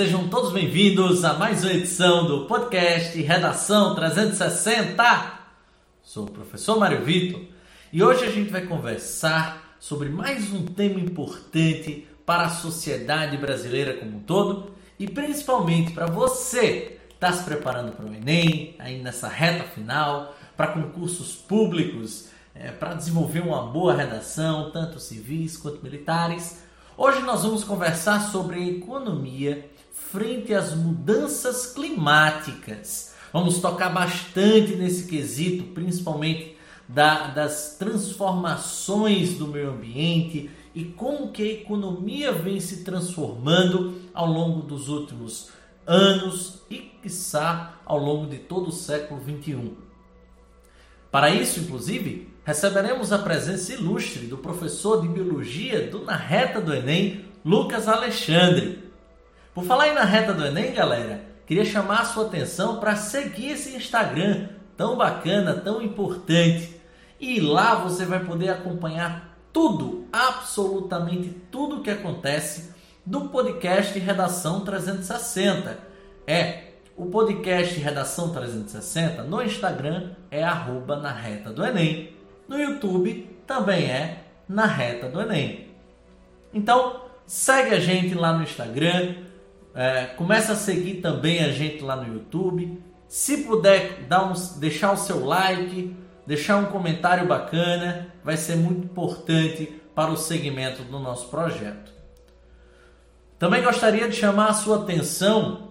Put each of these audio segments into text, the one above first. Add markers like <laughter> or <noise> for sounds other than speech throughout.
Sejam todos bem-vindos a mais uma edição do podcast Redação 360. Sou o professor Mário Vitor e hoje a gente vai conversar sobre mais um tema importante para a sociedade brasileira como um todo e principalmente para você que está se preparando para o Enem, aí nessa reta final, para concursos públicos, é, para desenvolver uma boa redação, tanto civis quanto militares Hoje nós vamos conversar sobre economia frente às mudanças climáticas. Vamos tocar bastante nesse quesito, principalmente da, das transformações do meio ambiente e como que a economia vem se transformando ao longo dos últimos anos e, quiçá, ao longo de todo o século XXI. Para isso, inclusive, receberemos a presença ilustre do professor de biologia do Na Reta do Enem, Lucas Alexandre. Por falar em Na Reta do Enem, galera, queria chamar a sua atenção para seguir esse Instagram tão bacana, tão importante. E lá você vai poder acompanhar tudo, absolutamente tudo o que acontece do podcast Redação 360. É, o podcast Redação 360 no Instagram é arroba na reta do Enem no YouTube também é na reta do Enem. Então, segue a gente lá no Instagram, é, começa a seguir também a gente lá no YouTube. Se puder dar um, deixar o seu like, deixar um comentário bacana, vai ser muito importante para o segmento do nosso projeto. Também gostaria de chamar a sua atenção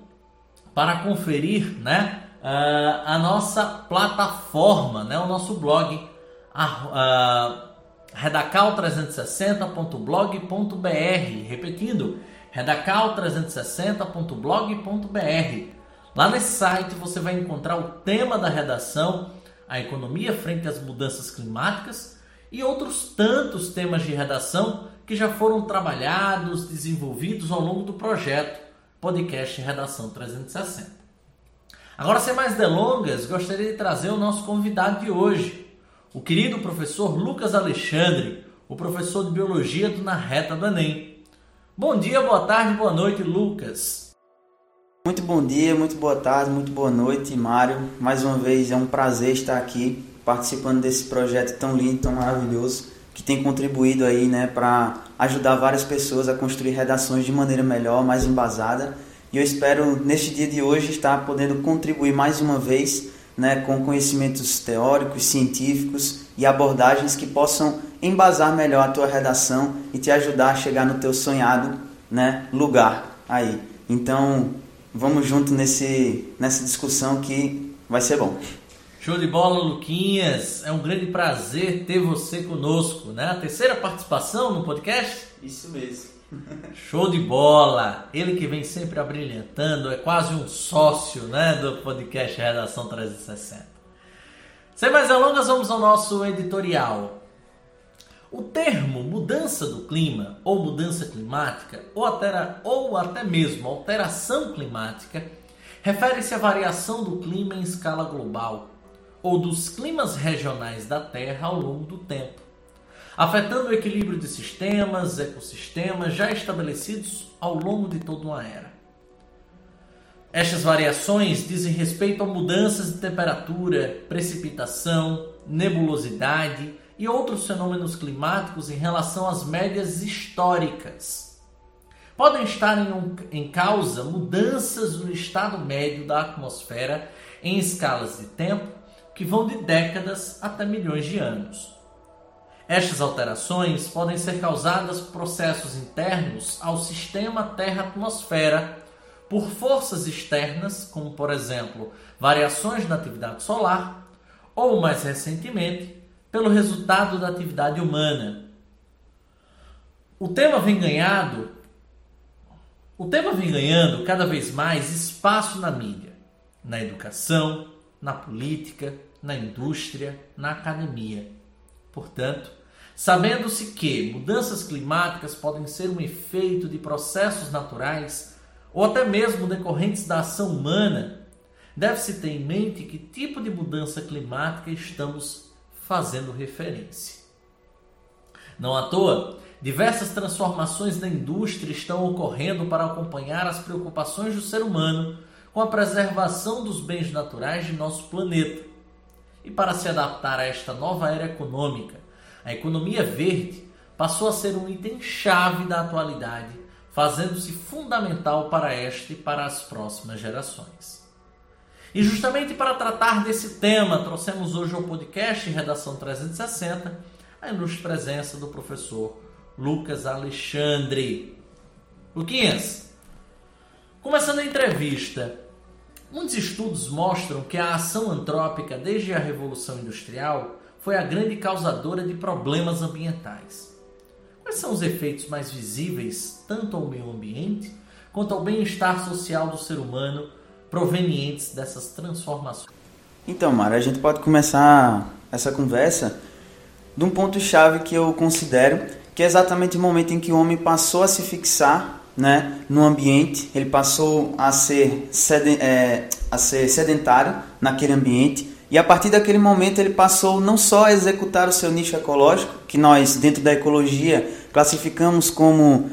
para conferir né, a nossa plataforma, né, o nosso blog redacal360.blog.br. Repetindo, redacal360.blog.br. Lá nesse site você vai encontrar o tema da redação, a economia frente às mudanças climáticas e outros tantos temas de redação que já foram trabalhados, desenvolvidos ao longo do projeto Podcast Redação 360. Agora, sem mais delongas, gostaria de trazer o nosso convidado de hoje, o querido professor Lucas Alexandre, o professor de biologia do Na Reta do Enem. Bom dia, boa tarde, boa noite, Lucas. Muito bom dia, muito boa tarde, muito boa noite, Mário. Mais uma vez é um prazer estar aqui participando desse projeto tão lindo, tão maravilhoso, que tem contribuído aí, né, para ajudar várias pessoas a construir redações de maneira melhor, mais embasada. E eu espero neste dia de hoje estar podendo contribuir mais uma vez né, com conhecimentos teóricos, científicos e abordagens que possam embasar melhor a tua redação e te ajudar a chegar no teu sonhado né, lugar aí. Então, vamos junto nesse, nessa discussão que vai ser bom. Show de bola, Luquinhas. É um grande prazer ter você conosco, né? A terceira participação no podcast? Isso mesmo. <laughs> Show de bola! Ele que vem sempre abrilhantando, é quase um sócio né, do podcast Redação 360. Sem mais delongas, vamos ao nosso editorial. O termo mudança do clima, ou mudança climática, ou, altera, ou até mesmo alteração climática, refere-se à variação do clima em escala global, ou dos climas regionais da Terra ao longo do tempo afetando o equilíbrio de sistemas, ecossistemas já estabelecidos ao longo de toda uma era. Estas variações dizem respeito a mudanças de temperatura, precipitação, nebulosidade e outros fenômenos climáticos em relação às médias históricas. Podem estar em, em causa mudanças no estado médio da atmosfera em escalas de tempo que vão de décadas até milhões de anos. Estas alterações podem ser causadas por processos internos ao sistema Terra-atmosfera, por forças externas, como por exemplo variações na atividade solar, ou mais recentemente, pelo resultado da atividade humana. O tema vem ganhado o tema vem ganhando cada vez mais espaço na mídia, na educação, na política, na indústria, na academia. Portanto, Sabendo-se que mudanças climáticas podem ser um efeito de processos naturais ou até mesmo decorrentes da ação humana, deve-se ter em mente que tipo de mudança climática estamos fazendo referência. Não à toa, Diversas transformações na indústria estão ocorrendo para acompanhar as preocupações do ser humano com a preservação dos bens naturais de nosso planeta. E para se adaptar a esta nova era econômica, a economia verde passou a ser um item-chave da atualidade, fazendo-se fundamental para esta e para as próximas gerações. E justamente para tratar desse tema, trouxemos hoje ao podcast Redação 360 a ilustre presença do professor Lucas Alexandre. Luquinhas, começando a entrevista, muitos estudos mostram que a ação antrópica desde a Revolução Industrial foi a grande causadora de problemas ambientais. Quais são os efeitos mais visíveis, tanto ao meio ambiente quanto ao bem-estar social do ser humano, provenientes dessas transformações? Então, Mara, a gente pode começar essa conversa de um ponto-chave que eu considero que é exatamente o momento em que o homem passou a se fixar né, no ambiente, ele passou a ser, é, a ser sedentário naquele ambiente, e a partir daquele momento ele passou não só a executar o seu nicho ecológico, que nós, dentro da ecologia, classificamos como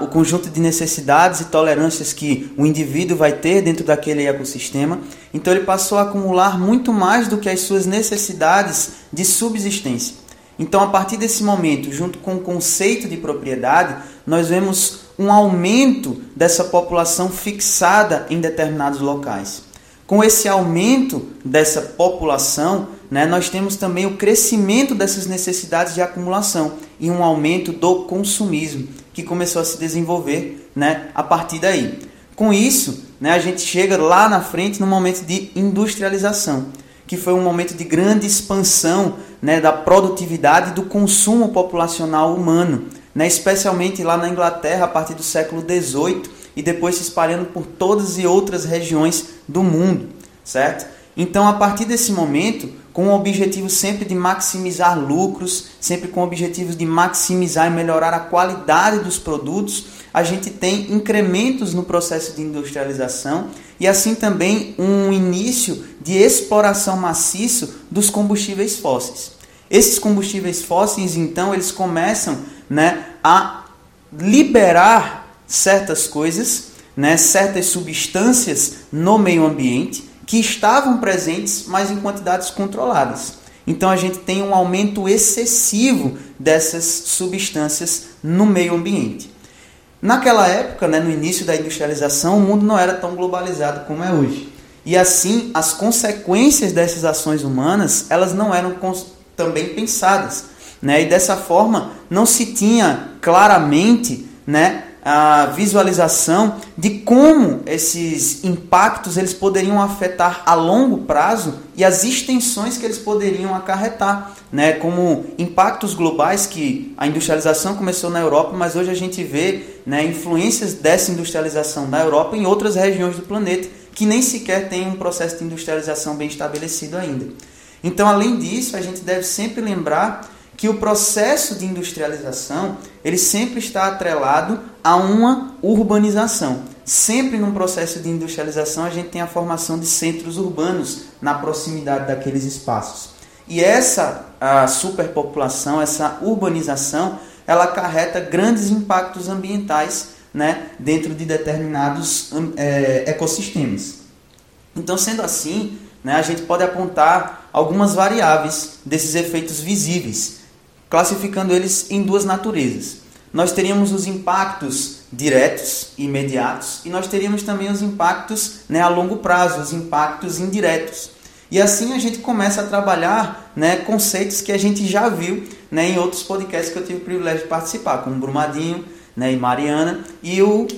o conjunto de necessidades e tolerâncias que o indivíduo vai ter dentro daquele ecossistema. Então ele passou a acumular muito mais do que as suas necessidades de subsistência. Então, a partir desse momento, junto com o conceito de propriedade, nós vemos um aumento dessa população fixada em determinados locais. Com esse aumento dessa população, né, nós temos também o crescimento dessas necessidades de acumulação e um aumento do consumismo que começou a se desenvolver né, a partir daí. Com isso, né, a gente chega lá na frente no momento de industrialização que foi um momento de grande expansão né, da produtividade e do consumo populacional humano, né, especialmente lá na Inglaterra a partir do século XVIII e depois se espalhando por todas e outras regiões do mundo, certo? Então, a partir desse momento, com o objetivo sempre de maximizar lucros, sempre com o objetivo de maximizar e melhorar a qualidade dos produtos, a gente tem incrementos no processo de industrialização e assim também um início de exploração maciço dos combustíveis fósseis. Esses combustíveis fósseis, então, eles começam né, a liberar certas coisas, né, certas substâncias no meio ambiente que estavam presentes, mas em quantidades controladas. Então a gente tem um aumento excessivo dessas substâncias no meio ambiente. Naquela época, né, no início da industrialização, o mundo não era tão globalizado como é hoje. E assim, as consequências dessas ações humanas, elas não eram também pensadas. Né? E dessa forma, não se tinha claramente né, a visualização de como esses impactos eles poderiam afetar a longo prazo e as extensões que eles poderiam acarretar, né, como impactos globais que a industrialização começou na Europa, mas hoje a gente vê né, influências dessa industrialização da Europa em outras regiões do planeta que nem sequer tem um processo de industrialização bem estabelecido ainda. Então, além disso, a gente deve sempre lembrar que o processo de industrialização ele sempre está atrelado a uma urbanização. Sempre num processo de industrialização a gente tem a formação de centros urbanos na proximidade daqueles espaços. E essa a superpopulação, essa urbanização, ela acarreta grandes impactos ambientais né, dentro de determinados é, ecossistemas. Então, sendo assim, né, a gente pode apontar algumas variáveis desses efeitos visíveis classificando eles em duas naturezas. Nós teríamos os impactos diretos, imediatos, e nós teríamos também os impactos né, a longo prazo, os impactos indiretos. E assim a gente começa a trabalhar né, conceitos que a gente já viu né, em outros podcasts que eu tive o privilégio de participar, como Brumadinho né, e Mariana, e o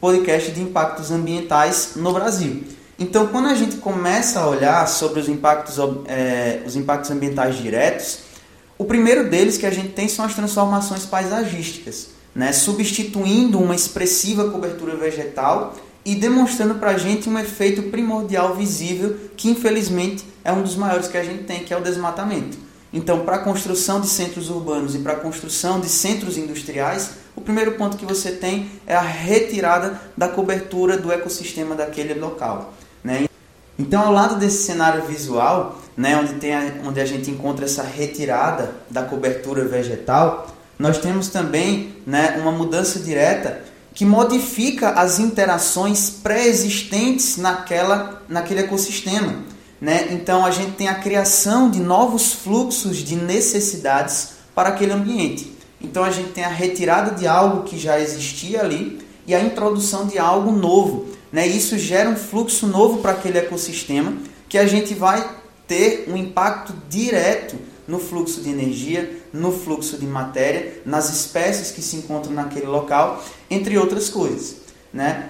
podcast de impactos ambientais no Brasil. Então, quando a gente começa a olhar sobre os impactos, é, os impactos ambientais diretos, o primeiro deles que a gente tem são as transformações paisagísticas, né? substituindo uma expressiva cobertura vegetal e demonstrando para a gente um efeito primordial visível que infelizmente é um dos maiores que a gente tem, que é o desmatamento. Então, para a construção de centros urbanos e para a construção de centros industriais, o primeiro ponto que você tem é a retirada da cobertura do ecossistema daquele local. Né? Então, ao lado desse cenário visual, né, onde, tem a, onde a gente encontra essa retirada da cobertura vegetal, nós temos também né, uma mudança direta que modifica as interações pré-existentes naquela, naquele ecossistema. Né? Então a gente tem a criação de novos fluxos de necessidades para aquele ambiente. Então a gente tem a retirada de algo que já existia ali e a introdução de algo novo. Né? Isso gera um fluxo novo para aquele ecossistema que a gente vai ter um impacto direto no fluxo de energia, no fluxo de matéria, nas espécies que se encontram naquele local, entre outras coisas. Né?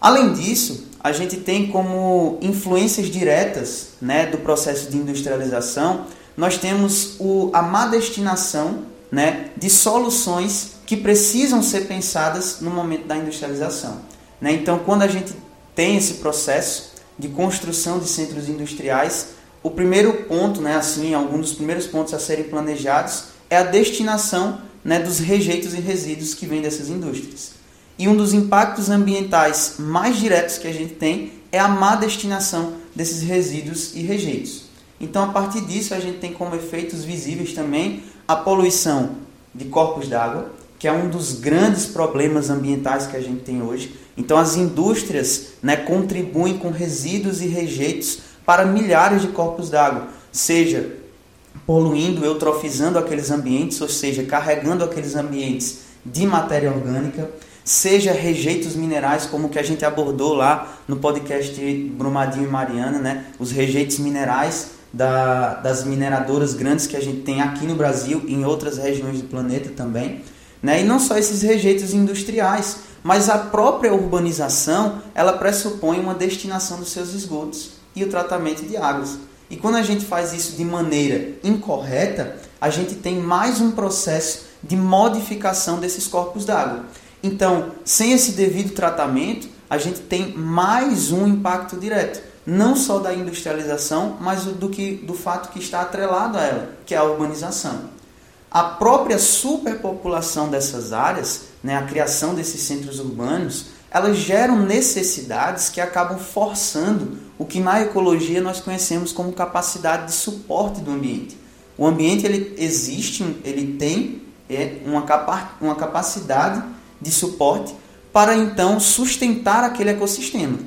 Além disso, a gente tem como influências diretas né, do processo de industrialização, nós temos o, a má destinação né, de soluções que precisam ser pensadas no momento da industrialização. Né? Então, quando a gente tem esse processo de construção de centros industriais, o primeiro ponto, né, assim, algum dos primeiros pontos a serem planejados é a destinação né, dos rejeitos e resíduos que vêm dessas indústrias. E um dos impactos ambientais mais diretos que a gente tem é a má destinação desses resíduos e rejeitos. Então, a partir disso, a gente tem como efeitos visíveis também a poluição de corpos d'água, que é um dos grandes problemas ambientais que a gente tem hoje. Então, as indústrias né, contribuem com resíduos e rejeitos para milhares de corpos d'água, seja poluindo, eutrofizando aqueles ambientes, ou seja, carregando aqueles ambientes de matéria orgânica, seja rejeitos minerais, como que a gente abordou lá no podcast Brumadinho e Mariana, né? Os rejeitos minerais da, das mineradoras grandes que a gente tem aqui no Brasil e em outras regiões do planeta também. Né? E não só esses rejeitos industriais, mas a própria urbanização ela pressupõe uma destinação dos seus esgotos e o tratamento de águas. E quando a gente faz isso de maneira incorreta, a gente tem mais um processo de modificação desses corpos d'água. Então, sem esse devido tratamento, a gente tem mais um impacto direto não só da industrialização, mas do, que, do fato que está atrelado a ela, que é a urbanização. A própria superpopulação dessas áreas, né, a criação desses centros urbanos, elas geram necessidades que acabam forçando o que na ecologia nós conhecemos como capacidade de suporte do ambiente. O ambiente ele existe, ele tem é, uma, capa uma capacidade de suporte para então sustentar aquele ecossistema.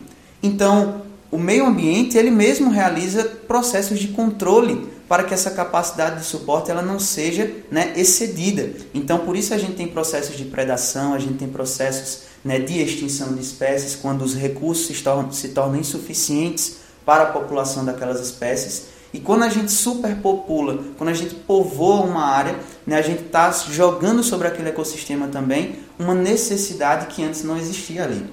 Então, o meio ambiente ele mesmo realiza processos de controle para que essa capacidade de suporte ela não seja né, excedida. Então, por isso a gente tem processos de predação, a gente tem processos né, de extinção de espécies, quando os recursos se tornam, se tornam insuficientes para a população daquelas espécies. E quando a gente superpopula, quando a gente povoa uma área, né, a gente está jogando sobre aquele ecossistema também uma necessidade que antes não existia ali.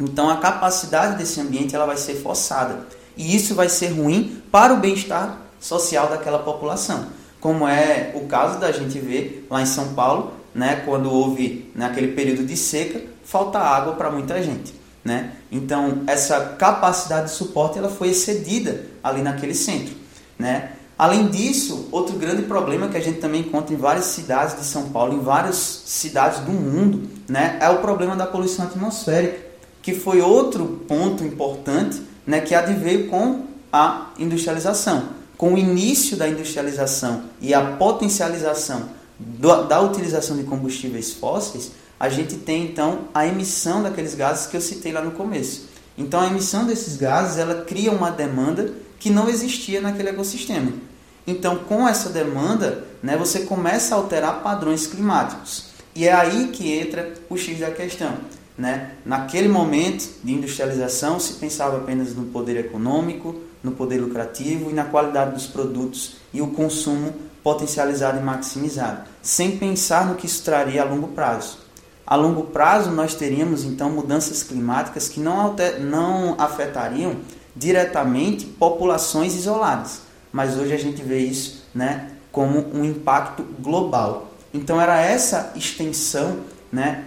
Então a capacidade desse ambiente ela vai ser forçada. E isso vai ser ruim para o bem-estar social daquela população. Como é o caso da gente ver lá em São Paulo, né, quando houve naquele período de seca, falta água para muita gente. Né? Então essa capacidade de suporte ela foi excedida ali naquele centro. Né? Além disso, outro grande problema que a gente também encontra em várias cidades de São Paulo, em várias cidades do mundo, né, é o problema da poluição atmosférica que foi outro ponto importante né, que adveio com a industrialização. Com o início da industrialização e a potencialização do, da utilização de combustíveis fósseis, a gente tem então a emissão daqueles gases que eu citei lá no começo. Então a emissão desses gases ela cria uma demanda que não existia naquele ecossistema. Então com essa demanda, né, você começa a alterar padrões climáticos. E é aí que entra o X da questão. Né? Naquele momento de industrialização se pensava apenas no poder econômico, no poder lucrativo e na qualidade dos produtos e o consumo potencializado e maximizado, sem pensar no que isso traria a longo prazo. A longo prazo nós teríamos então mudanças climáticas que não, alter, não afetariam diretamente populações isoladas, mas hoje a gente vê isso né, como um impacto global. Então era essa extensão né,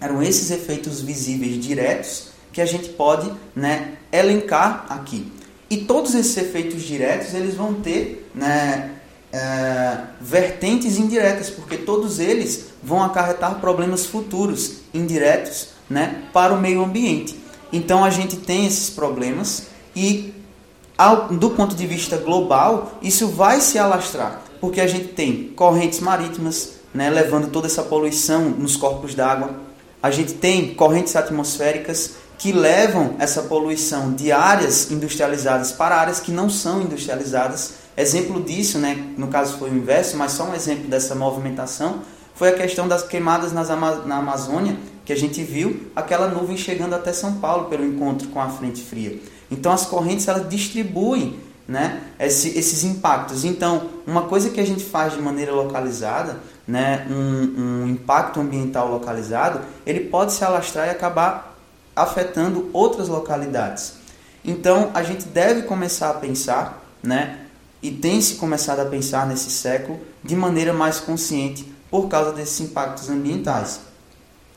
eram esses efeitos visíveis diretos que a gente pode né, elencar aqui. E todos esses efeitos diretos eles vão ter né, é, vertentes indiretas, porque todos eles vão acarretar problemas futuros indiretos né, para o meio ambiente. Então a gente tem esses problemas e ao, do ponto de vista global isso vai se alastrar, porque a gente tem correntes marítimas, né, levando toda essa poluição nos corpos d'água. A gente tem correntes atmosféricas que levam essa poluição de áreas industrializadas para áreas que não são industrializadas. Exemplo disso, né, no caso foi o inverso, mas só um exemplo dessa movimentação, foi a questão das queimadas nas, na Amazônia, que a gente viu aquela nuvem chegando até São Paulo pelo encontro com a frente fria. Então as correntes elas distribuem né, esse, esses impactos. Então, uma coisa que a gente faz de maneira localizada, né, um, um impacto ambiental localizado, ele pode se alastrar e acabar afetando outras localidades. Então, a gente deve começar a pensar, né, e tem se começado a pensar nesse século de maneira mais consciente por causa desses impactos ambientais.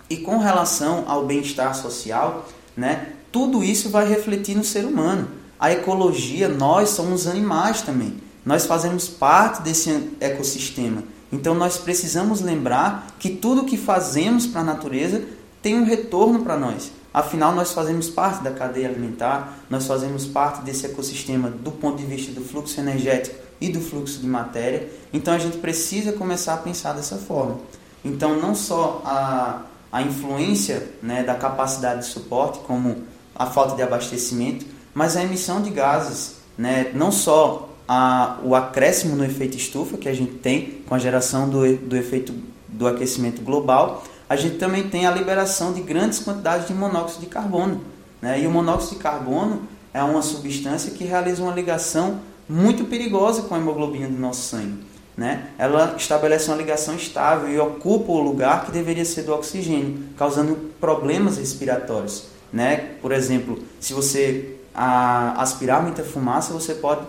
E com relação ao bem-estar social, né, tudo isso vai refletir no ser humano. A ecologia, nós somos animais também. Nós fazemos parte desse ecossistema. Então nós precisamos lembrar que tudo que fazemos para a natureza tem um retorno para nós. Afinal, nós fazemos parte da cadeia alimentar, nós fazemos parte desse ecossistema do ponto de vista do fluxo energético e do fluxo de matéria. Então a gente precisa começar a pensar dessa forma. Então, não só a, a influência né, da capacidade de suporte, como a falta de abastecimento, mas a emissão de gases, né? não só a, o acréscimo no efeito estufa que a gente tem com a geração do, do efeito do aquecimento global, a gente também tem a liberação de grandes quantidades de monóxido de carbono. Né? E o monóxido de carbono é uma substância que realiza uma ligação muito perigosa com a hemoglobina do nosso sangue. Né? Ela estabelece uma ligação estável e ocupa o lugar que deveria ser do oxigênio, causando problemas respiratórios. Né? Por exemplo, se você a, aspirar muita fumaça, você pode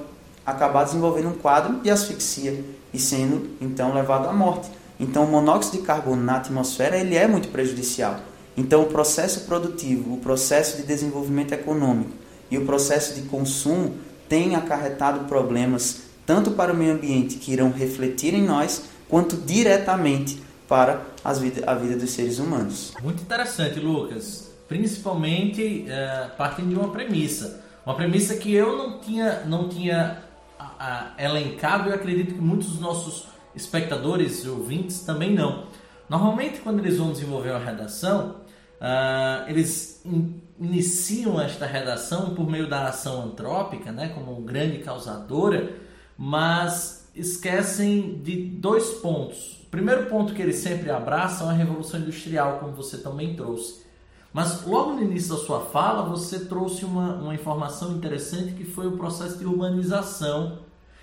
acabar desenvolvendo um quadro de asfixia e sendo então levado à morte. Então, o monóxido de carbono na atmosfera ele é muito prejudicial. Então, o processo produtivo, o processo de desenvolvimento econômico e o processo de consumo têm acarretado problemas tanto para o meio ambiente que irão refletir em nós, quanto diretamente para a vida dos seres humanos. Muito interessante, Lucas principalmente é, partindo de uma premissa. Uma premissa que eu não tinha, não tinha a, a, elencado e acredito que muitos dos nossos espectadores e ouvintes também não. Normalmente, quando eles vão desenvolver uma redação, uh, eles in, iniciam esta redação por meio da ação antrópica, né, como grande causadora, mas esquecem de dois pontos. O primeiro ponto que eles sempre abraçam é a Revolução Industrial, como você também trouxe. Mas logo no início da sua fala, você trouxe uma, uma informação interessante que foi o processo de urbanização.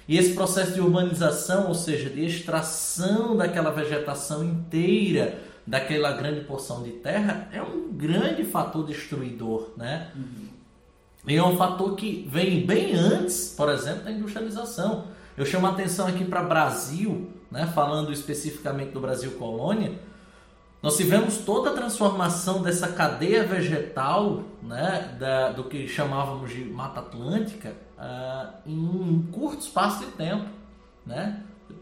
E esse processo de urbanização, ou seja, de extração daquela vegetação inteira daquela grande porção de terra, é um grande fator destruidor, né? Uhum. E é um fator que vem bem antes, por exemplo, da industrialização. Eu chamo a atenção aqui para Brasil, né? falando especificamente do Brasil colônia, nós tivemos toda a transformação dessa cadeia vegetal, né, da, do que chamávamos de Mata Atlântica, uh, em um curto espaço de tempo. Né?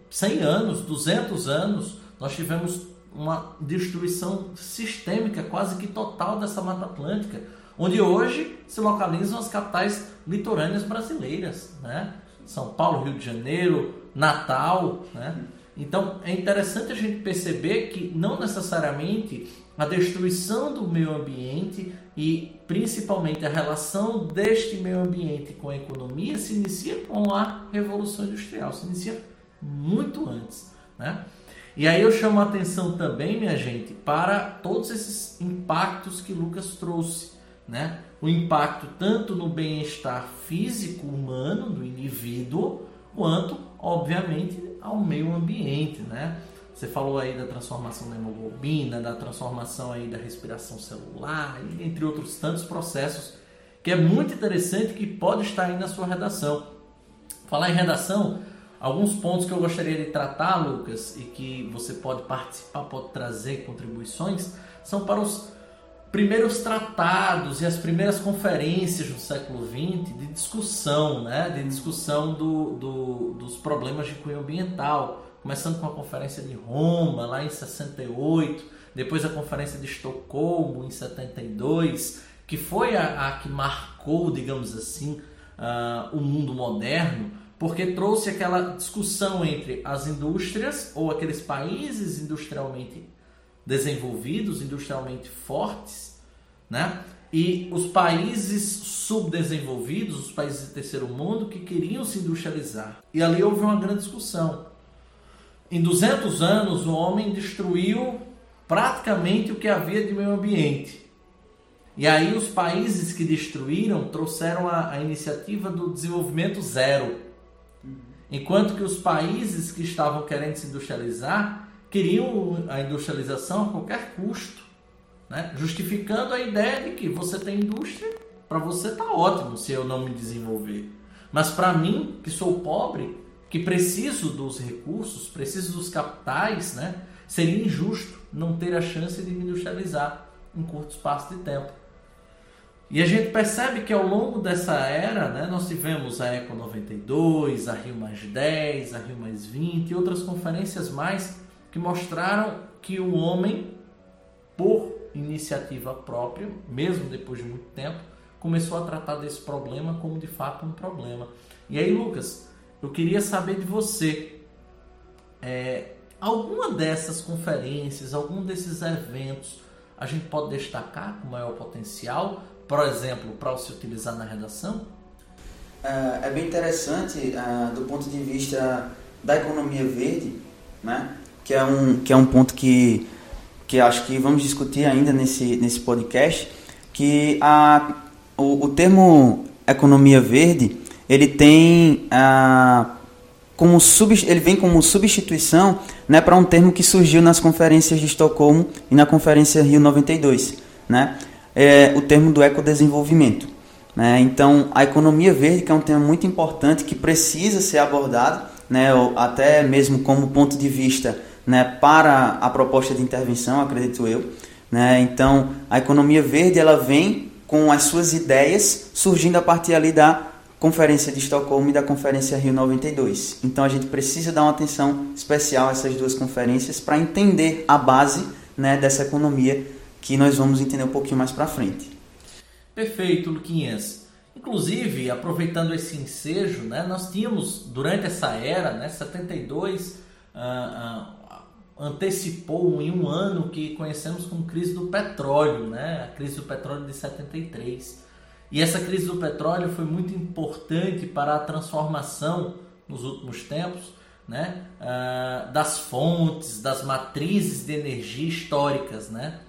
100 anos, 200 anos, nós tivemos uma destruição sistêmica quase que total dessa Mata Atlântica, onde hoje se localizam as capitais litorâneas brasileiras, né? São Paulo, Rio de Janeiro, Natal, né? Então é interessante a gente perceber que não necessariamente a destruição do meio ambiente e principalmente a relação deste meio ambiente com a economia se inicia com a Revolução Industrial, se inicia muito antes. Né? E aí eu chamo a atenção também, minha gente, para todos esses impactos que Lucas trouxe. Né? O impacto tanto no bem-estar físico humano do indivíduo, quanto, obviamente, ao meio ambiente, né? Você falou aí da transformação da hemoglobina, da transformação aí da respiração celular, entre outros tantos processos que é muito interessante que pode estar aí na sua redação. Falar em redação, alguns pontos que eu gostaria de tratar, Lucas, e que você pode participar, pode trazer contribuições, são para os primeiros tratados e as primeiras conferências do século XX de discussão, né, de discussão do, do, dos problemas de cunho ambiental, começando com a conferência de Roma lá em 68, depois a conferência de Estocolmo em 72, que foi a, a que marcou, digamos assim, uh, o mundo moderno, porque trouxe aquela discussão entre as indústrias ou aqueles países industrialmente desenvolvidos, industrialmente fortes, né? E os países subdesenvolvidos, os países de terceiro mundo que queriam se industrializar. E ali houve uma grande discussão. Em 200 anos, o homem destruiu praticamente o que havia de meio ambiente. E aí os países que destruíram trouxeram a, a iniciativa do desenvolvimento zero. Enquanto que os países que estavam querendo se industrializar queriam a industrialização a qualquer custo, né? justificando a ideia de que você tem indústria, para você tá ótimo se eu não me desenvolver. Mas para mim, que sou pobre, que preciso dos recursos, preciso dos capitais, né? seria injusto não ter a chance de me industrializar em curto espaço de tempo. E a gente percebe que ao longo dessa era, né, nós tivemos a Eco 92, a Rio Mais 10, a Rio Mais 20 e outras conferências mais que mostraram que o homem, por iniciativa própria, mesmo depois de muito tempo, começou a tratar desse problema como de fato um problema. E aí, Lucas, eu queria saber de você, é, alguma dessas conferências, algum desses eventos, a gente pode destacar com maior potencial por exemplo, para se utilizar na redação? É, é bem interessante é, do ponto de vista da economia verde, né? que, é um, que é um ponto que, que acho que vamos discutir ainda nesse, nesse podcast, que a, o, o termo economia verde ele tem a, como sub, ele vem como substituição né, para um termo que surgiu nas conferências de Estocolmo e na conferência Rio 92, né? é, o termo do ecodesenvolvimento. Né? Então, a economia verde, que é um tema muito importante, que precisa ser abordado, né, até mesmo como ponto de vista né, para a proposta de intervenção, acredito eu. Né? Então, a economia verde ela vem com as suas ideias surgindo a partir ali da Conferência de Estocolmo e da Conferência Rio 92. Então, a gente precisa dar uma atenção especial a essas duas conferências para entender a base né, dessa economia que nós vamos entender um pouquinho mais para frente. Perfeito, Luquinhas. Inclusive, aproveitando esse ensejo, né, nós tínhamos durante essa era, né, 72, ah, ah, antecipou em um ano que conhecemos como crise do petróleo, né, a crise do petróleo de 73. E essa crise do petróleo foi muito importante para a transformação nos últimos tempos né, ah, das fontes, das matrizes de energia históricas, né?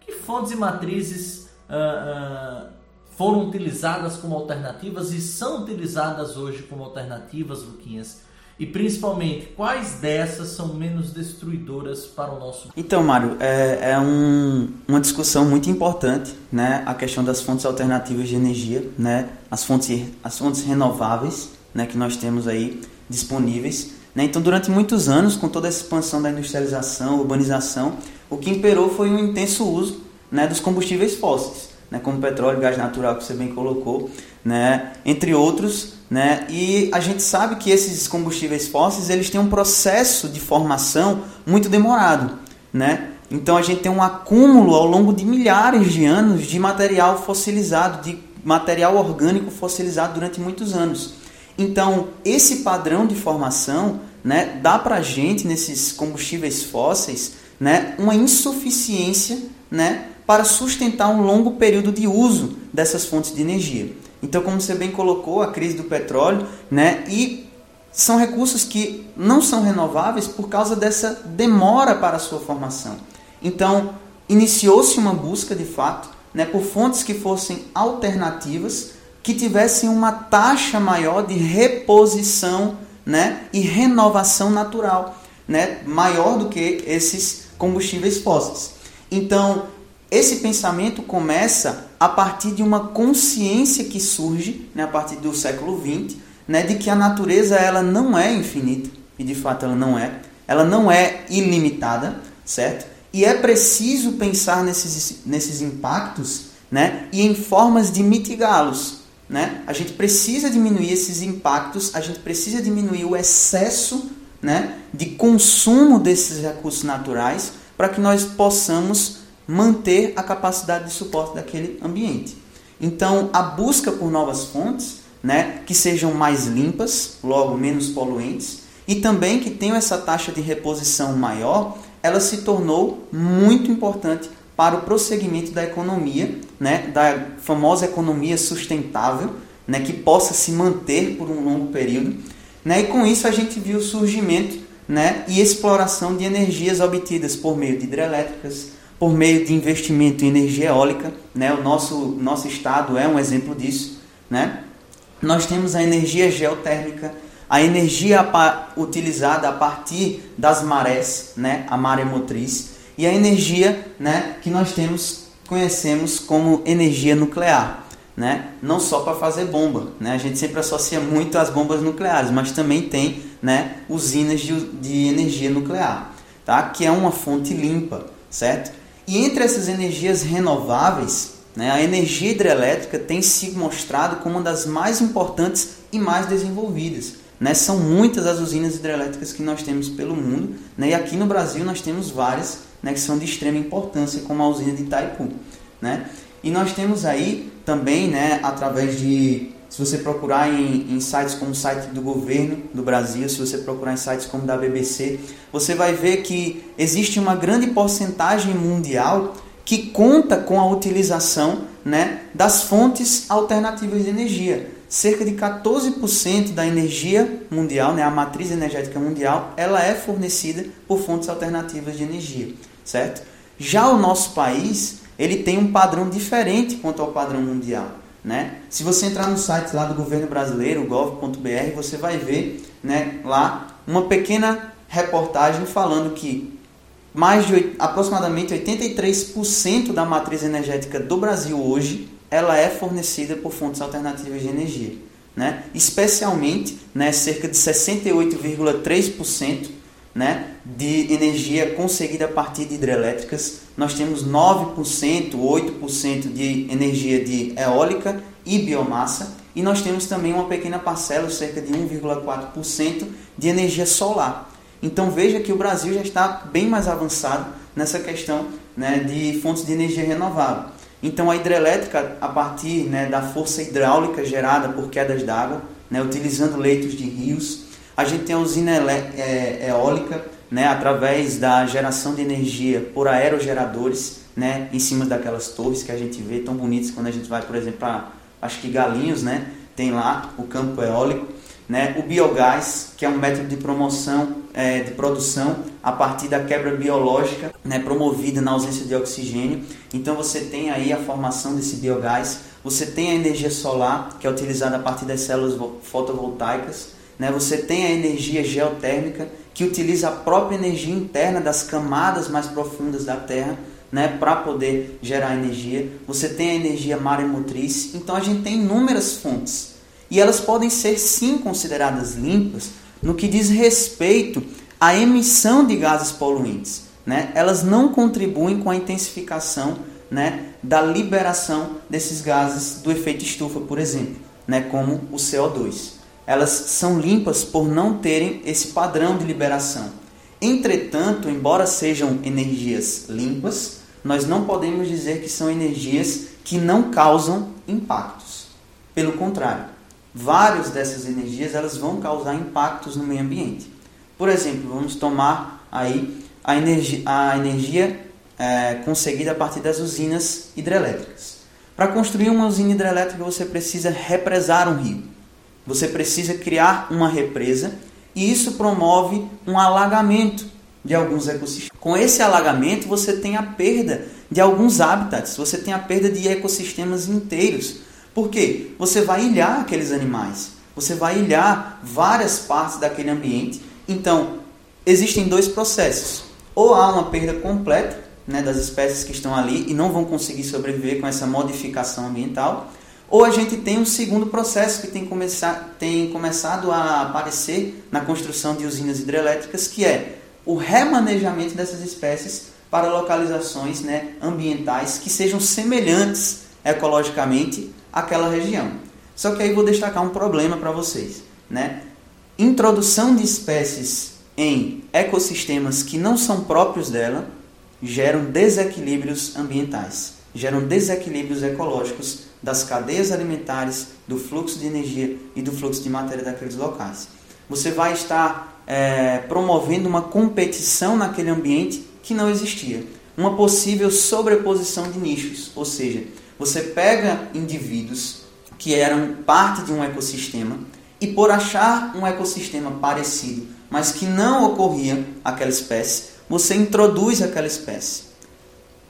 Que fontes e matrizes uh, uh, foram utilizadas como alternativas e são utilizadas hoje como alternativas, Luquinhas? E principalmente, quais dessas são menos destruidoras para o nosso Então, Mário, é, é um, uma discussão muito importante, né? A questão das fontes alternativas de energia, né? As fontes, as fontes renováveis, né? Que nós temos aí disponíveis. Né? Então, durante muitos anos, com toda essa expansão da industrialização, urbanização, o que imperou foi um intenso uso né, dos combustíveis fósseis, né, como petróleo, gás natural, que você bem colocou, né, entre outros. Né, e a gente sabe que esses combustíveis fósseis eles têm um processo de formação muito demorado. Né? Então, a gente tem um acúmulo ao longo de milhares de anos de material fossilizado, de material orgânico fossilizado durante muitos anos. Então, esse padrão de formação né, dá para a gente, nesses combustíveis fósseis, né, uma insuficiência né, para sustentar um longo período de uso dessas fontes de energia. Então, como você bem colocou, a crise do petróleo, né, e são recursos que não são renováveis por causa dessa demora para a sua formação. Então, iniciou-se uma busca de fato né, por fontes que fossem alternativas, que tivessem uma taxa maior de reposição né, e renovação natural, né, maior do que esses combustíveis fósseis. Então, esse pensamento começa a partir de uma consciência que surge né, a partir do século XX, né, de que a natureza ela não é infinita, e de fato ela não é, ela não é ilimitada, certo? E é preciso pensar nesses, nesses impactos né, e em formas de mitigá-los. Né? A gente precisa diminuir esses impactos, a gente precisa diminuir o excesso né, de consumo desses recursos naturais para que nós possamos manter a capacidade de suporte daquele ambiente. Então, a busca por novas fontes né, que sejam mais limpas, logo menos poluentes, e também que tenham essa taxa de reposição maior, ela se tornou muito importante para o prosseguimento da economia, né, da famosa economia sustentável, né, que possa se manter por um longo período. Né, e com isso a gente viu o surgimento né, e exploração de energias obtidas por meio de hidrelétricas, por meio de investimento em energia eólica. Né, o nosso, nosso estado é um exemplo disso. Né? Nós temos a energia geotérmica, a energia utilizada a partir das marés, né, a maremotriz, e a energia né, que nós temos conhecemos como energia nuclear. Né? Não só para fazer bomba, né? A gente sempre associa muito às bombas nucleares, mas também tem, né, usinas de, de energia nuclear, tá? Que é uma fonte limpa, certo? E entre essas energias renováveis, né, a energia hidrelétrica tem se mostrado como uma das mais importantes e mais desenvolvidas. Né? São muitas as usinas hidrelétricas que nós temos pelo mundo, né? e aqui no Brasil nós temos várias né, que são de extrema importância, como a usina de Itaipu. Né? E nós temos aí também, né, através de, se você procurar em, em sites como o site do governo do Brasil, se você procurar em sites como da BBC, você vai ver que existe uma grande porcentagem mundial que conta com a utilização né, das fontes alternativas de energia. Cerca de 14% da energia mundial, né, a matriz energética mundial, ela é fornecida por fontes alternativas de energia, certo? Já o nosso país, ele tem um padrão diferente quanto ao padrão mundial. Né? Se você entrar no site lá do governo brasileiro, gov.br, você vai ver né, lá uma pequena reportagem falando que mais de aproximadamente 83% da matriz energética do Brasil hoje ela é fornecida por fontes alternativas de energia. Né? Especialmente né, cerca de 68,3% né, de energia conseguida a partir de hidrelétricas. Nós temos 9%, 8% de energia de eólica e biomassa. E nós temos também uma pequena parcela, cerca de 1,4%, de energia solar. Então veja que o Brasil já está bem mais avançado nessa questão né, de fontes de energia renovável. Então a hidrelétrica, a partir né, da força hidráulica gerada por quedas d'água, né, utilizando leitos de rios, a gente tem a usina é, eólica, né, através da geração de energia por aerogeradores, né, em cima daquelas torres que a gente vê tão bonitas quando a gente vai, por exemplo, para acho que Galinhos, né, tem lá o campo eólico. Né? O biogás, que é um método de promoção, é, de produção a partir da quebra biológica né, promovida na ausência de oxigênio. Então você tem aí a formação desse biogás, você tem a energia solar, que é utilizada a partir das células fotovoltaicas, né? você tem a energia geotérmica, que utiliza a própria energia interna das camadas mais profundas da Terra né, para poder gerar energia. Você tem a energia maremotriz. Então a gente tem inúmeras fontes e elas podem ser sim consideradas limpas no que diz respeito à emissão de gases poluentes. Né? Elas não contribuem com a intensificação né, da liberação desses gases do efeito estufa, por exemplo, né, como o CO2. Elas são limpas por não terem esse padrão de liberação. Entretanto, embora sejam energias limpas, nós não podemos dizer que são energias que não causam impactos. Pelo contrário, várias dessas energias elas vão causar impactos no meio ambiente. Por exemplo, vamos tomar aí a energia, a energia é, conseguida a partir das usinas hidrelétricas. Para construir uma usina hidrelétrica você precisa represar um rio. Você precisa criar uma represa e isso promove um alagamento de alguns ecossistemas. Com esse alagamento você tem a perda de alguns habitats, você tem a perda de ecossistemas inteiros por quê? Você vai ilhar aqueles animais, você vai ilhar várias partes daquele ambiente. Então, existem dois processos. Ou há uma perda completa né, das espécies que estão ali e não vão conseguir sobreviver com essa modificação ambiental, ou a gente tem um segundo processo que tem, começar, tem começado a aparecer na construção de usinas hidrelétricas, que é o remanejamento dessas espécies para localizações né, ambientais que sejam semelhantes ecologicamente aquela região. Só que aí vou destacar um problema para vocês, né? Introdução de espécies em ecossistemas que não são próprios dela geram desequilíbrios ambientais. Geram desequilíbrios ecológicos das cadeias alimentares, do fluxo de energia e do fluxo de matéria daqueles locais. Você vai estar é, promovendo uma competição naquele ambiente que não existia. Uma possível sobreposição de nichos, ou seja, você pega indivíduos que eram parte de um ecossistema e por achar um ecossistema parecido, mas que não ocorria aquela espécie, você introduz aquela espécie.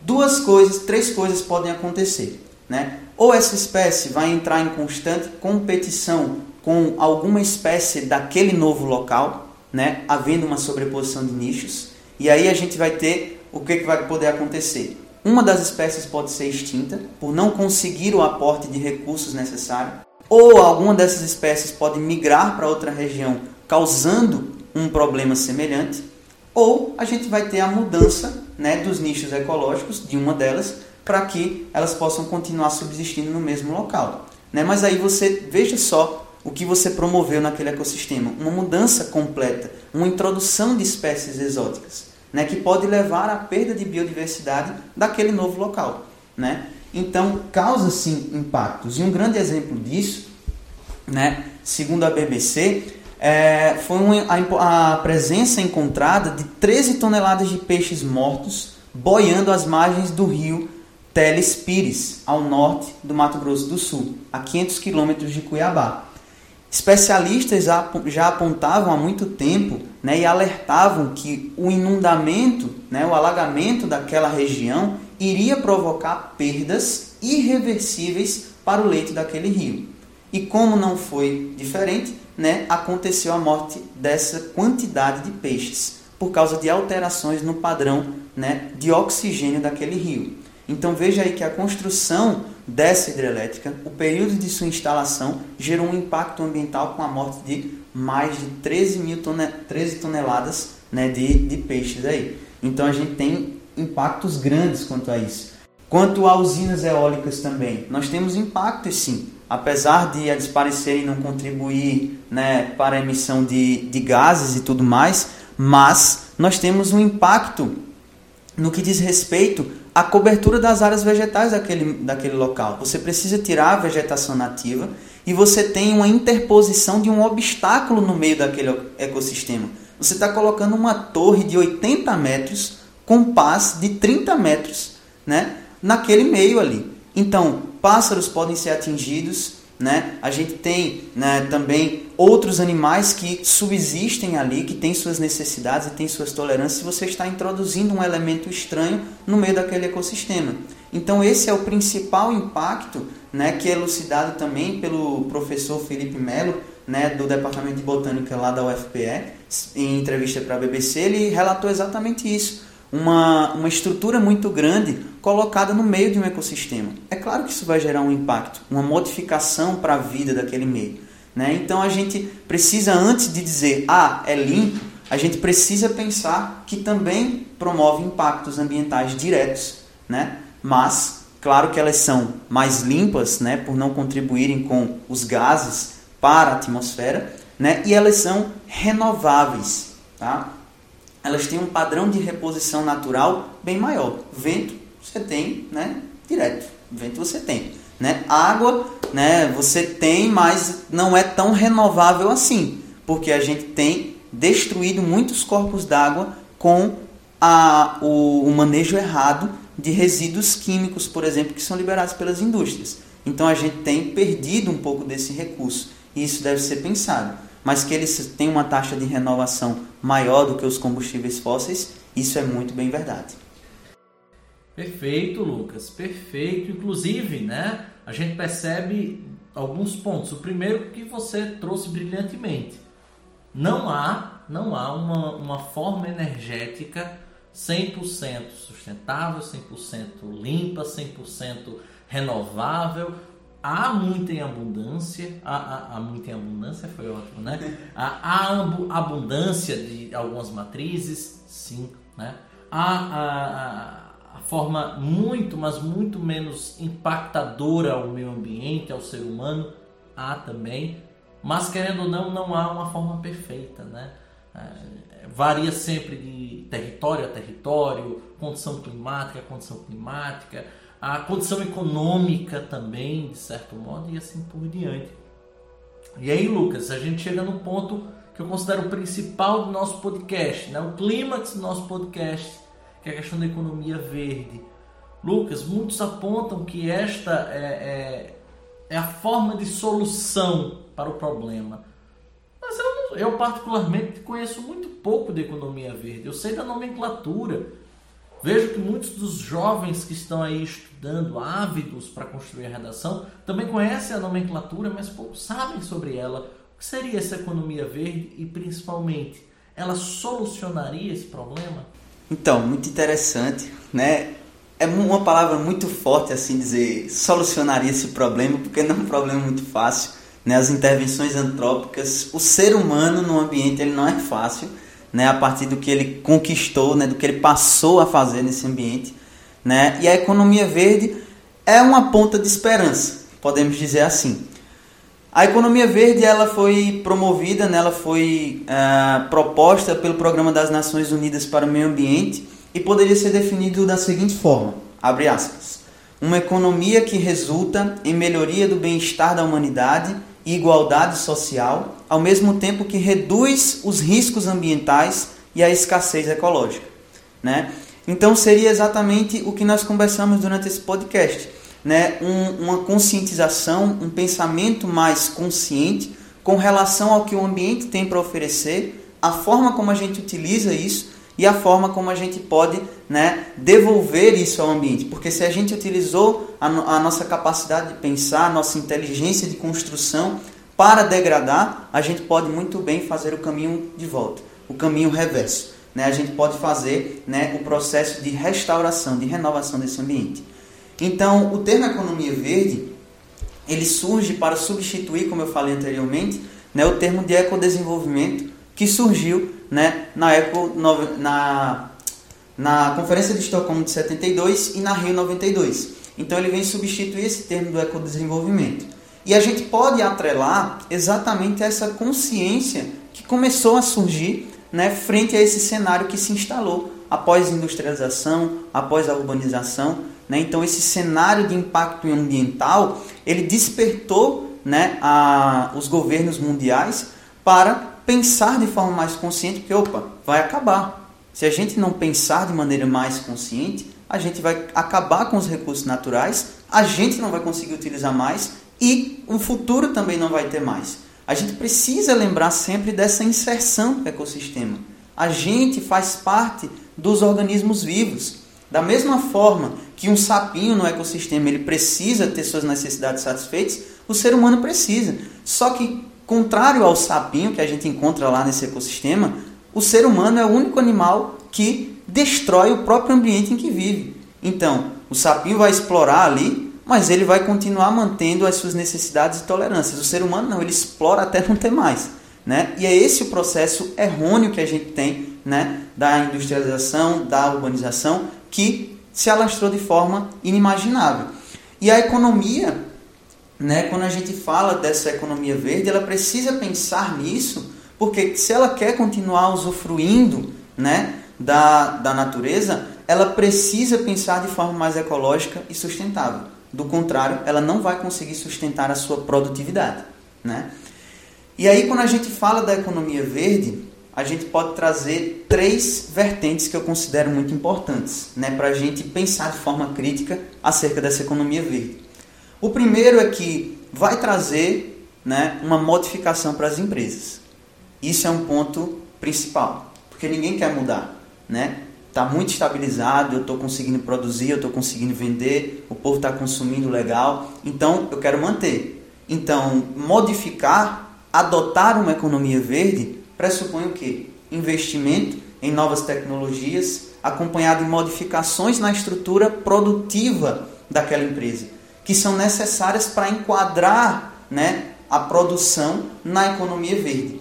Duas coisas, três coisas podem acontecer, né? Ou essa espécie vai entrar em constante competição com alguma espécie daquele novo local, né? Havendo uma sobreposição de nichos, e aí a gente vai ter o que, que vai poder acontecer? Uma das espécies pode ser extinta por não conseguir o aporte de recursos necessário, ou alguma dessas espécies pode migrar para outra região, causando um problema semelhante, ou a gente vai ter a mudança né, dos nichos ecológicos de uma delas para que elas possam continuar subsistindo no mesmo local. Né? Mas aí você veja só o que você promoveu naquele ecossistema, uma mudança completa, uma introdução de espécies exóticas né, que pode levar à perda de biodiversidade daquele novo local. Né? Então, causa sim impactos. E um grande exemplo disso, né, segundo a BBC, é, foi a, a presença encontrada de 13 toneladas de peixes mortos boiando às margens do rio Teles Pires, ao norte do Mato Grosso do Sul, a 500 quilômetros de Cuiabá. Especialistas já apontavam há muito tempo né, e alertavam que o inundamento, né, o alagamento daquela região iria provocar perdas irreversíveis para o leito daquele rio. E como não foi diferente, né, aconteceu a morte dessa quantidade de peixes por causa de alterações no padrão né, de oxigênio daquele rio. Então veja aí que a construção dessa hidrelétrica, o período de sua instalação gerou um impacto ambiental com a morte de mais de 13, mil tone 13 toneladas né, de, de peixes aí. Então a gente tem impactos grandes quanto a isso. Quanto a usinas eólicas também, nós temos impactos sim. Apesar de eles parecerem não contribuir né, para a emissão de, de gases e tudo mais, mas nós temos um impacto no que diz respeito à cobertura das áreas vegetais daquele, daquele local. Você precisa tirar a vegetação nativa e você tem uma interposição de um obstáculo no meio daquele ecossistema. Você está colocando uma torre de 80 metros com pás de 30 metros né, naquele meio ali. Então, pássaros podem ser atingidos, né? A gente tem né, também outros animais que subsistem ali, que têm suas necessidades e têm suas tolerâncias, se você está introduzindo um elemento estranho no meio daquele ecossistema. Então esse é o principal impacto né, que é elucidado também pelo professor Felipe Melo, né, do Departamento de Botânica lá da UFPE, em entrevista para a BBC, ele relatou exatamente isso. Uma, uma estrutura muito grande colocada no meio de um ecossistema. É claro que isso vai gerar um impacto, uma modificação para a vida daquele meio. Né? Então a gente precisa, antes de dizer, ah, é limpo, a gente precisa pensar que também promove impactos ambientais diretos. Né? Mas, claro que elas são mais limpas, né, por não contribuírem com os gases para a atmosfera, né, e elas são renováveis. Tá? Elas têm um padrão de reposição natural bem maior. Vento, você tem né, direto. Vento você tem. Né? Água, né, você tem, mas não é tão renovável assim, porque a gente tem destruído muitos corpos d'água com a, o, o manejo errado de resíduos químicos, por exemplo, que são liberados pelas indústrias. Então a gente tem perdido um pouco desse recurso e isso deve ser pensado. Mas que eles têm uma taxa de renovação maior do que os combustíveis fósseis, isso é muito bem verdade. Perfeito, Lucas, perfeito. Inclusive, né, a gente percebe alguns pontos. O primeiro que você trouxe brilhantemente. Não há, não há uma, uma forma energética 100% sustentável, 100% limpa, 100% renovável. Há muita em abundância, há, há, há muita em abundância, foi ótimo, né? Há, há abundância de algumas matrizes, sim, né? Há, a forma muito, mas muito menos impactadora ao meio ambiente, ao ser humano, há também, mas querendo ou não, não há uma forma perfeita, né? É, varia sempre de território a território, condição climática a condição climática, a condição econômica também, de certo modo, e assim por diante. E aí, Lucas, a gente chega no ponto que eu considero o principal do nosso podcast, né? o clímax do nosso podcast, que é a questão da economia verde. Lucas, muitos apontam que esta é, é, é a forma de solução para o problema. Mas eu, eu, particularmente, conheço muito pouco de economia verde. Eu sei da nomenclatura. Vejo que muitos dos jovens que estão aí estudando, ávidos para construir a redação, também conhecem a nomenclatura, mas pouco sabem sobre ela que seria essa economia verde e, principalmente, ela solucionaria esse problema? Então, muito interessante, né? É uma palavra muito forte assim dizer solucionaria esse problema, porque não é um problema muito fácil, né? As intervenções antrópicas, o ser humano no ambiente ele não é fácil, né? A partir do que ele conquistou, né? Do que ele passou a fazer nesse ambiente, né? E a economia verde é uma ponta de esperança, podemos dizer assim. A economia verde ela foi promovida, né, ela foi uh, proposta pelo Programa das Nações Unidas para o Meio Ambiente e poderia ser definido da seguinte forma, abre aspas, uma economia que resulta em melhoria do bem-estar da humanidade e igualdade social, ao mesmo tempo que reduz os riscos ambientais e a escassez ecológica. Né? Então seria exatamente o que nós conversamos durante esse podcast né, um, uma conscientização, um pensamento mais consciente com relação ao que o ambiente tem para oferecer, a forma como a gente utiliza isso e a forma como a gente pode né, devolver isso ao ambiente. Porque se a gente utilizou a, a nossa capacidade de pensar, a nossa inteligência de construção para degradar, a gente pode muito bem fazer o caminho de volta, o caminho reverso. Né? A gente pode fazer né, o processo de restauração, de renovação desse ambiente. Então, o termo economia verde, ele surge para substituir, como eu falei anteriormente, né, o termo de ecodesenvolvimento que surgiu né, na, Eco, na, na Conferência de Estocolmo de 72 e na Rio 92. Então ele vem substituir esse termo do ecodesenvolvimento. E a gente pode atrelar exatamente essa consciência que começou a surgir né, frente a esse cenário que se instalou após a industrialização, após a urbanização né? Então esse cenário de impacto ambiental ele despertou né, a, os governos mundiais para pensar de forma mais consciente que opa vai acabar. Se a gente não pensar de maneira mais consciente, a gente vai acabar com os recursos naturais, a gente não vai conseguir utilizar mais e o futuro também não vai ter mais. A gente precisa lembrar sempre dessa inserção do ecossistema. A gente faz parte dos organismos vivos. Da mesma forma que um sapinho no ecossistema ele precisa ter suas necessidades satisfeitas, o ser humano precisa. Só que, contrário ao sapinho que a gente encontra lá nesse ecossistema, o ser humano é o único animal que destrói o próprio ambiente em que vive. Então, o sapinho vai explorar ali, mas ele vai continuar mantendo as suas necessidades e tolerâncias. O ser humano não, ele explora até não ter mais. Né? E é esse o processo errôneo que a gente tem né? da industrialização, da urbanização, que se alastrou de forma inimaginável. E a economia, né, quando a gente fala dessa economia verde, ela precisa pensar nisso, porque se ela quer continuar usufruindo né, da, da natureza, ela precisa pensar de forma mais ecológica e sustentável. Do contrário, ela não vai conseguir sustentar a sua produtividade. Né? E aí, quando a gente fala da economia verde, a gente pode trazer três vertentes que eu considero muito importantes né, para a gente pensar de forma crítica acerca dessa economia verde. O primeiro é que vai trazer né, uma modificação para as empresas. Isso é um ponto principal, porque ninguém quer mudar. Né? Está muito estabilizado, eu estou conseguindo produzir, eu estou conseguindo vender, o povo está consumindo legal, então eu quero manter. Então, modificar, adotar uma economia verde pressupõe o quê? Investimento em novas tecnologias, acompanhado de modificações na estrutura produtiva daquela empresa, que são necessárias para enquadrar né, a produção na economia verde.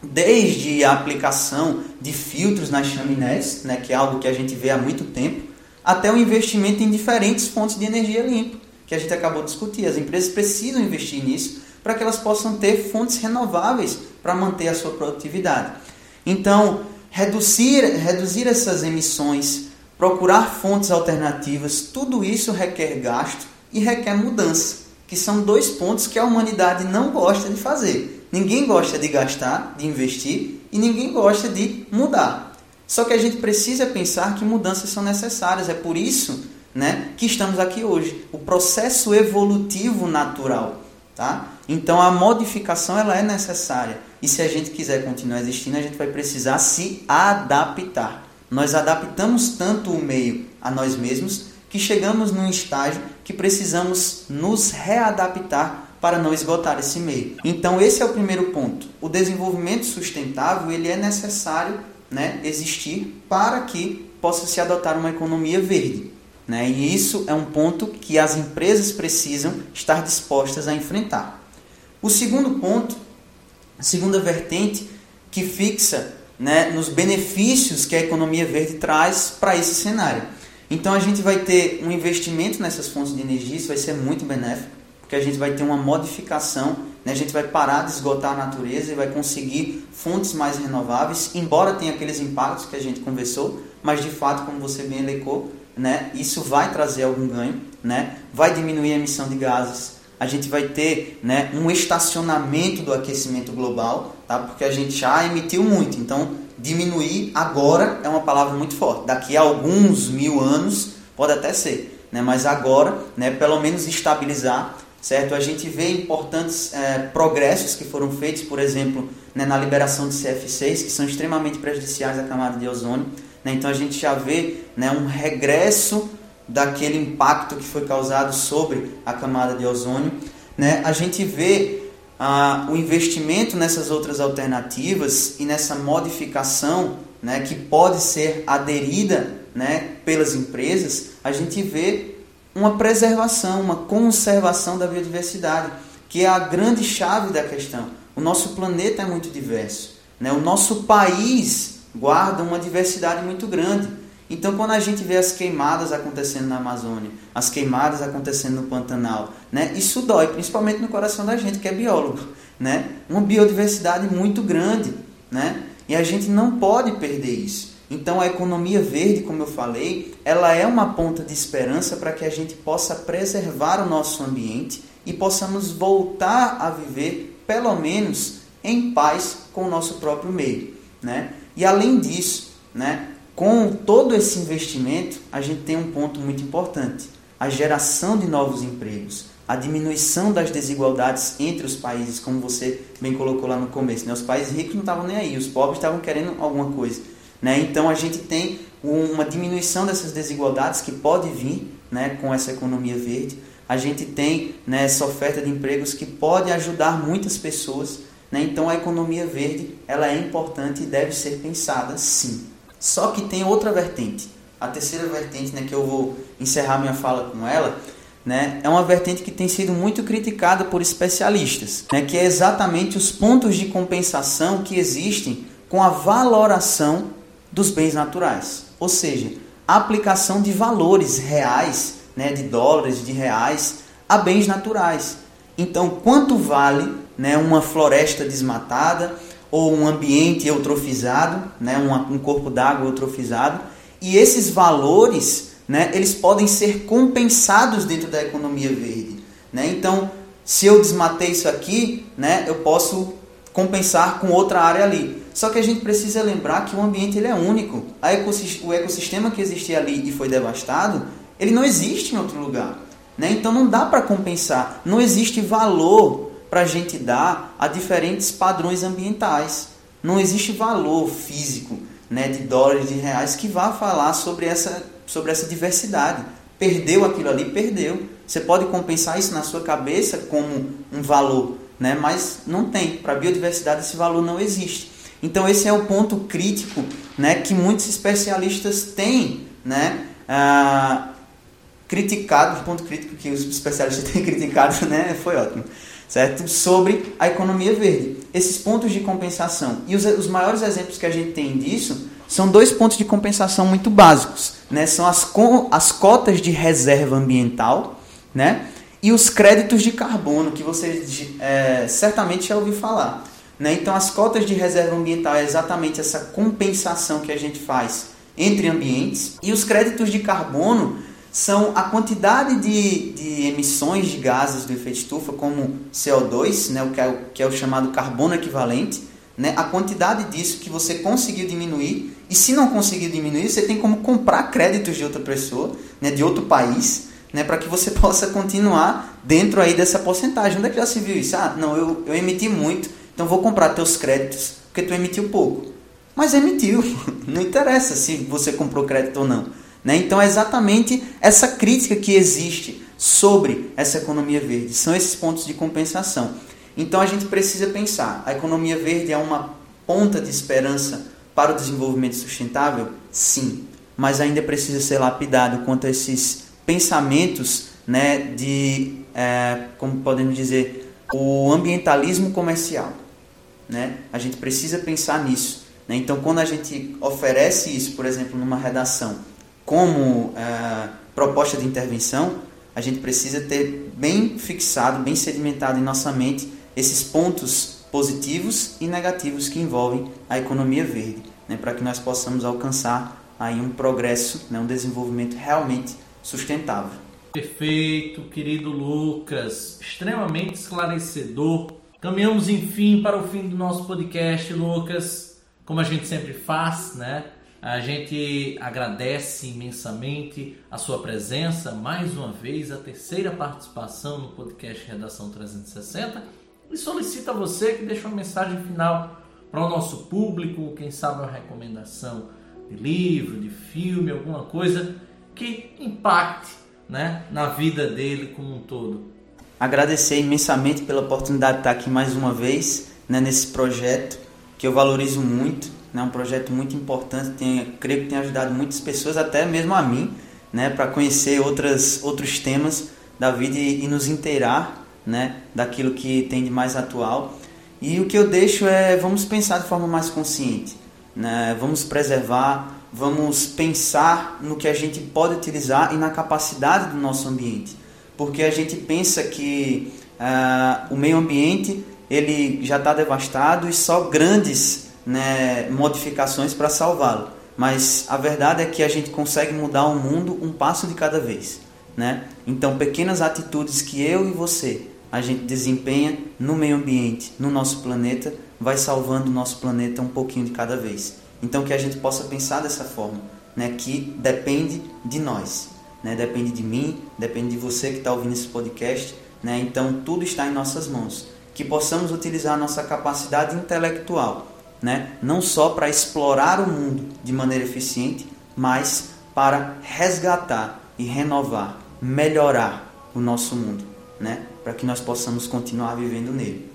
Desde a aplicação de filtros nas chaminés, né, que é algo que a gente vê há muito tempo, até o investimento em diferentes fontes de energia limpa, que a gente acabou de discutir. As empresas precisam investir nisso para que elas possam ter fontes renováveis para manter a sua produtividade. Então, reduzir, reduzir essas emissões procurar fontes alternativas, tudo isso requer gasto e requer mudança, que são dois pontos que a humanidade não gosta de fazer. Ninguém gosta de gastar, de investir e ninguém gosta de mudar. Só que a gente precisa pensar que mudanças são necessárias. É por isso né, que estamos aqui hoje. O processo evolutivo natural. Tá? Então a modificação ela é necessária. E se a gente quiser continuar existindo, a gente vai precisar se adaptar. Nós adaptamos tanto o meio a nós mesmos que chegamos num estágio que precisamos nos readaptar para não esgotar esse meio. Então esse é o primeiro ponto. O desenvolvimento sustentável ele é necessário né, existir para que possa se adotar uma economia verde. Né? E isso é um ponto que as empresas precisam estar dispostas a enfrentar. O segundo ponto, a segunda vertente que fixa né, nos benefícios que a economia verde traz para esse cenário. Então a gente vai ter um investimento nessas fontes de energia, isso vai ser muito benéfico, porque a gente vai ter uma modificação, né, a gente vai parar de esgotar a natureza e vai conseguir fontes mais renováveis, embora tenha aqueles impactos que a gente conversou, mas de fato, como você bem elecou, né, isso vai trazer algum ganho, né, vai diminuir a emissão de gases, a gente vai ter né, um estacionamento do aquecimento global, tá? porque a gente já emitiu muito. Então, diminuir agora é uma palavra muito forte. Daqui a alguns mil anos pode até ser, né? mas agora, né, pelo menos estabilizar, certo? A gente vê importantes é, progressos que foram feitos, por exemplo, né, na liberação de CF6, que são extremamente prejudiciais à camada de ozônio. Né? Então, a gente já vê né, um regresso daquele impacto que foi causado sobre a camada de ozônio. Né? A gente vê ah, o investimento nessas outras alternativas e nessa modificação né, que pode ser aderida né, pelas empresas, a gente vê uma preservação, uma conservação da biodiversidade, que é a grande chave da questão. O nosso planeta é muito diverso, né? o nosso país guarda uma diversidade muito grande. Então, quando a gente vê as queimadas acontecendo na Amazônia, as queimadas acontecendo no Pantanal, né, isso dói, principalmente no coração da gente que é biólogo. Né? Uma biodiversidade muito grande. Né? E a gente não pode perder isso. Então, a economia verde, como eu falei, ela é uma ponta de esperança para que a gente possa preservar o nosso ambiente e possamos voltar a viver, pelo menos, em paz com o nosso próprio meio. Né? E além disso, né, com todo esse investimento, a gente tem um ponto muito importante: a geração de novos empregos, a diminuição das desigualdades entre os países, como você bem colocou lá no começo. Né? Os países ricos não estavam nem aí, os pobres estavam querendo alguma coisa. Né? Então a gente tem uma diminuição dessas desigualdades que pode vir né, com essa economia verde. A gente tem né, essa oferta de empregos que pode ajudar muitas pessoas. Né? Então a economia verde ela é importante e deve ser pensada sim. Só que tem outra vertente. A terceira vertente, né, que eu vou encerrar minha fala com ela, né, é uma vertente que tem sido muito criticada por especialistas, né, que é exatamente os pontos de compensação que existem com a valoração dos bens naturais. Ou seja, a aplicação de valores reais, né, de dólares, de reais, a bens naturais. Então, quanto vale né, uma floresta desmatada, ou um ambiente eutrofizado, né, um, um corpo d'água eutrofizado, e esses valores, né, eles podem ser compensados dentro da economia verde, né? Então, se eu desmatei isso aqui, né, eu posso compensar com outra área ali. Só que a gente precisa lembrar que o ambiente ele é único. o ecossistema que existia ali e foi devastado, ele não existe em outro lugar. Né? Então não dá para compensar. Não existe valor para a gente dar a diferentes padrões ambientais. Não existe valor físico né, de dólares, de reais que vá falar sobre essa, sobre essa diversidade. Perdeu aquilo ali, perdeu. Você pode compensar isso na sua cabeça como um valor, né, mas não tem. Para a biodiversidade esse valor não existe. Então esse é o ponto crítico né, que muitos especialistas têm né, ah, criticado, o ponto crítico que os especialistas <laughs> têm criticado né, foi ótimo certo? Sobre a economia verde. Esses pontos de compensação. E os, os maiores exemplos que a gente tem disso são dois pontos de compensação muito básicos, né? São as, as cotas de reserva ambiental, né? E os créditos de carbono, que você é, certamente já ouviu falar. Né? Então, as cotas de reserva ambiental é exatamente essa compensação que a gente faz entre ambientes. E os créditos de carbono são a quantidade de, de emissões de gases do efeito estufa, como CO2, né, o que, é, o que é o chamado carbono equivalente, né, a quantidade disso que você conseguiu diminuir, e se não conseguir diminuir, você tem como comprar créditos de outra pessoa, né, de outro país, né, para que você <laughs> possa continuar dentro aí dessa porcentagem. Onde é que já se viu isso? Ah, não, eu, eu emiti muito, então vou comprar teus créditos, porque tu emitiu pouco. Mas emitiu, <laughs> não interessa se você comprou crédito ou não. Né? Então é exatamente essa crítica que existe sobre essa economia verde, são esses pontos de compensação. Então a gente precisa pensar, a economia verde é uma ponta de esperança para o desenvolvimento sustentável? Sim, mas ainda precisa ser lapidado quanto a esses pensamentos né, de, é, como podemos dizer, o ambientalismo comercial. Né? A gente precisa pensar nisso. Né? Então, quando a gente oferece isso, por exemplo, numa redação, como é, proposta de intervenção, a gente precisa ter bem fixado, bem sedimentado em nossa mente esses pontos positivos e negativos que envolvem a economia verde, né? para que nós possamos alcançar aí um progresso, né? um desenvolvimento realmente sustentável. Perfeito, querido Lucas, extremamente esclarecedor. Caminhamos enfim para o fim do nosso podcast, Lucas, como a gente sempre faz, né? A gente agradece imensamente a sua presença, mais uma vez, a terceira participação no podcast Redação 360 e solicita a você que deixe uma mensagem final para o nosso público, quem sabe uma recomendação de livro, de filme, alguma coisa que impacte né, na vida dele como um todo. Agradecer imensamente pela oportunidade de estar aqui mais uma vez né, nesse projeto que eu valorizo muito, é né, um projeto muito importante, tem, creio que tem ajudado muitas pessoas, até mesmo a mim, né, para conhecer outras, outros temas da vida e, e nos inteirar né, daquilo que tem de mais atual. E o que eu deixo é vamos pensar de forma mais consciente, né? vamos preservar vamos pensar no que a gente pode utilizar e na capacidade do nosso ambiente, porque a gente pensa que uh, o meio ambiente ele já está devastado e só grandes né, modificações para salvá-lo. Mas a verdade é que a gente consegue mudar o mundo um passo de cada vez. Né? Então, pequenas atitudes que eu e você a gente desempenha no meio ambiente, no nosso planeta, vai salvando o nosso planeta um pouquinho de cada vez. Então que a gente possa pensar dessa forma, né, que depende de nós, né, depende de mim, depende de você que está ouvindo esse podcast, né, então tudo está em nossas mãos, que possamos utilizar a nossa capacidade intelectual, né, não só para explorar o mundo de maneira eficiente, mas para resgatar e renovar, melhorar o nosso mundo, né, para que nós possamos continuar vivendo nele.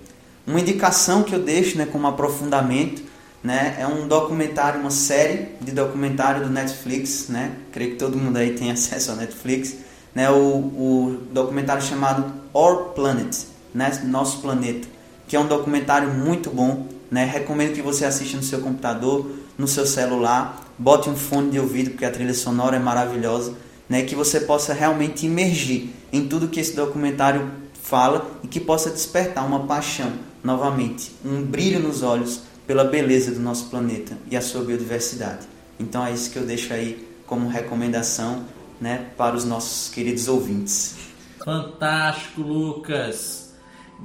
Uma indicação que eu deixo, né, como aprofundamento né? É um documentário, uma série de documentário do Netflix, né? Creio que todo mundo aí tem <laughs> acesso ao Netflix, né? O, o documentário chamado Our Planet, né? Nosso planeta, que é um documentário muito bom, né? Recomendo que você assista no seu computador, no seu celular, bote um fone de ouvido porque a trilha sonora é maravilhosa, né? Que você possa realmente imergir em tudo que esse documentário fala e que possa despertar uma paixão novamente, um brilho nos olhos pela beleza do nosso planeta e a sua biodiversidade. Então é isso que eu deixo aí como recomendação né, para os nossos queridos ouvintes. Fantástico, Lucas!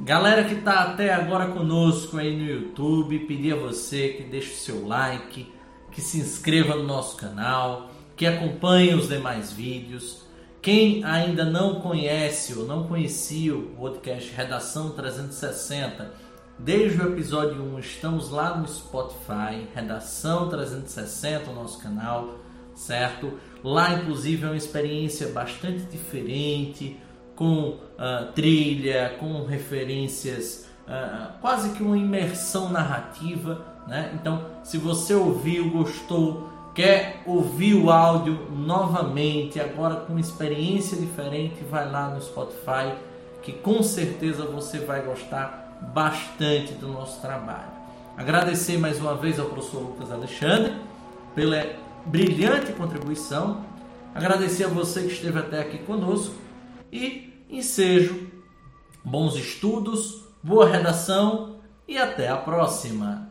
Galera que está até agora conosco aí no YouTube, pedir a você que deixe o seu like, que se inscreva no nosso canal, que acompanhe os demais vídeos. Quem ainda não conhece ou não conhecia o podcast Redação 360, Desde o episódio 1 estamos lá no Spotify, Redação 360, o nosso canal, certo? Lá, inclusive, é uma experiência bastante diferente, com uh, trilha, com referências, uh, quase que uma imersão narrativa, né? Então, se você ouviu, gostou, quer ouvir o áudio novamente, agora com experiência diferente, vai lá no Spotify, que com certeza você vai gostar bastante do nosso trabalho. Agradecer mais uma vez ao professor Lucas Alexandre pela brilhante contribuição. Agradecer a você que esteve até aqui conosco e ensejo bons estudos, boa redação e até a próxima.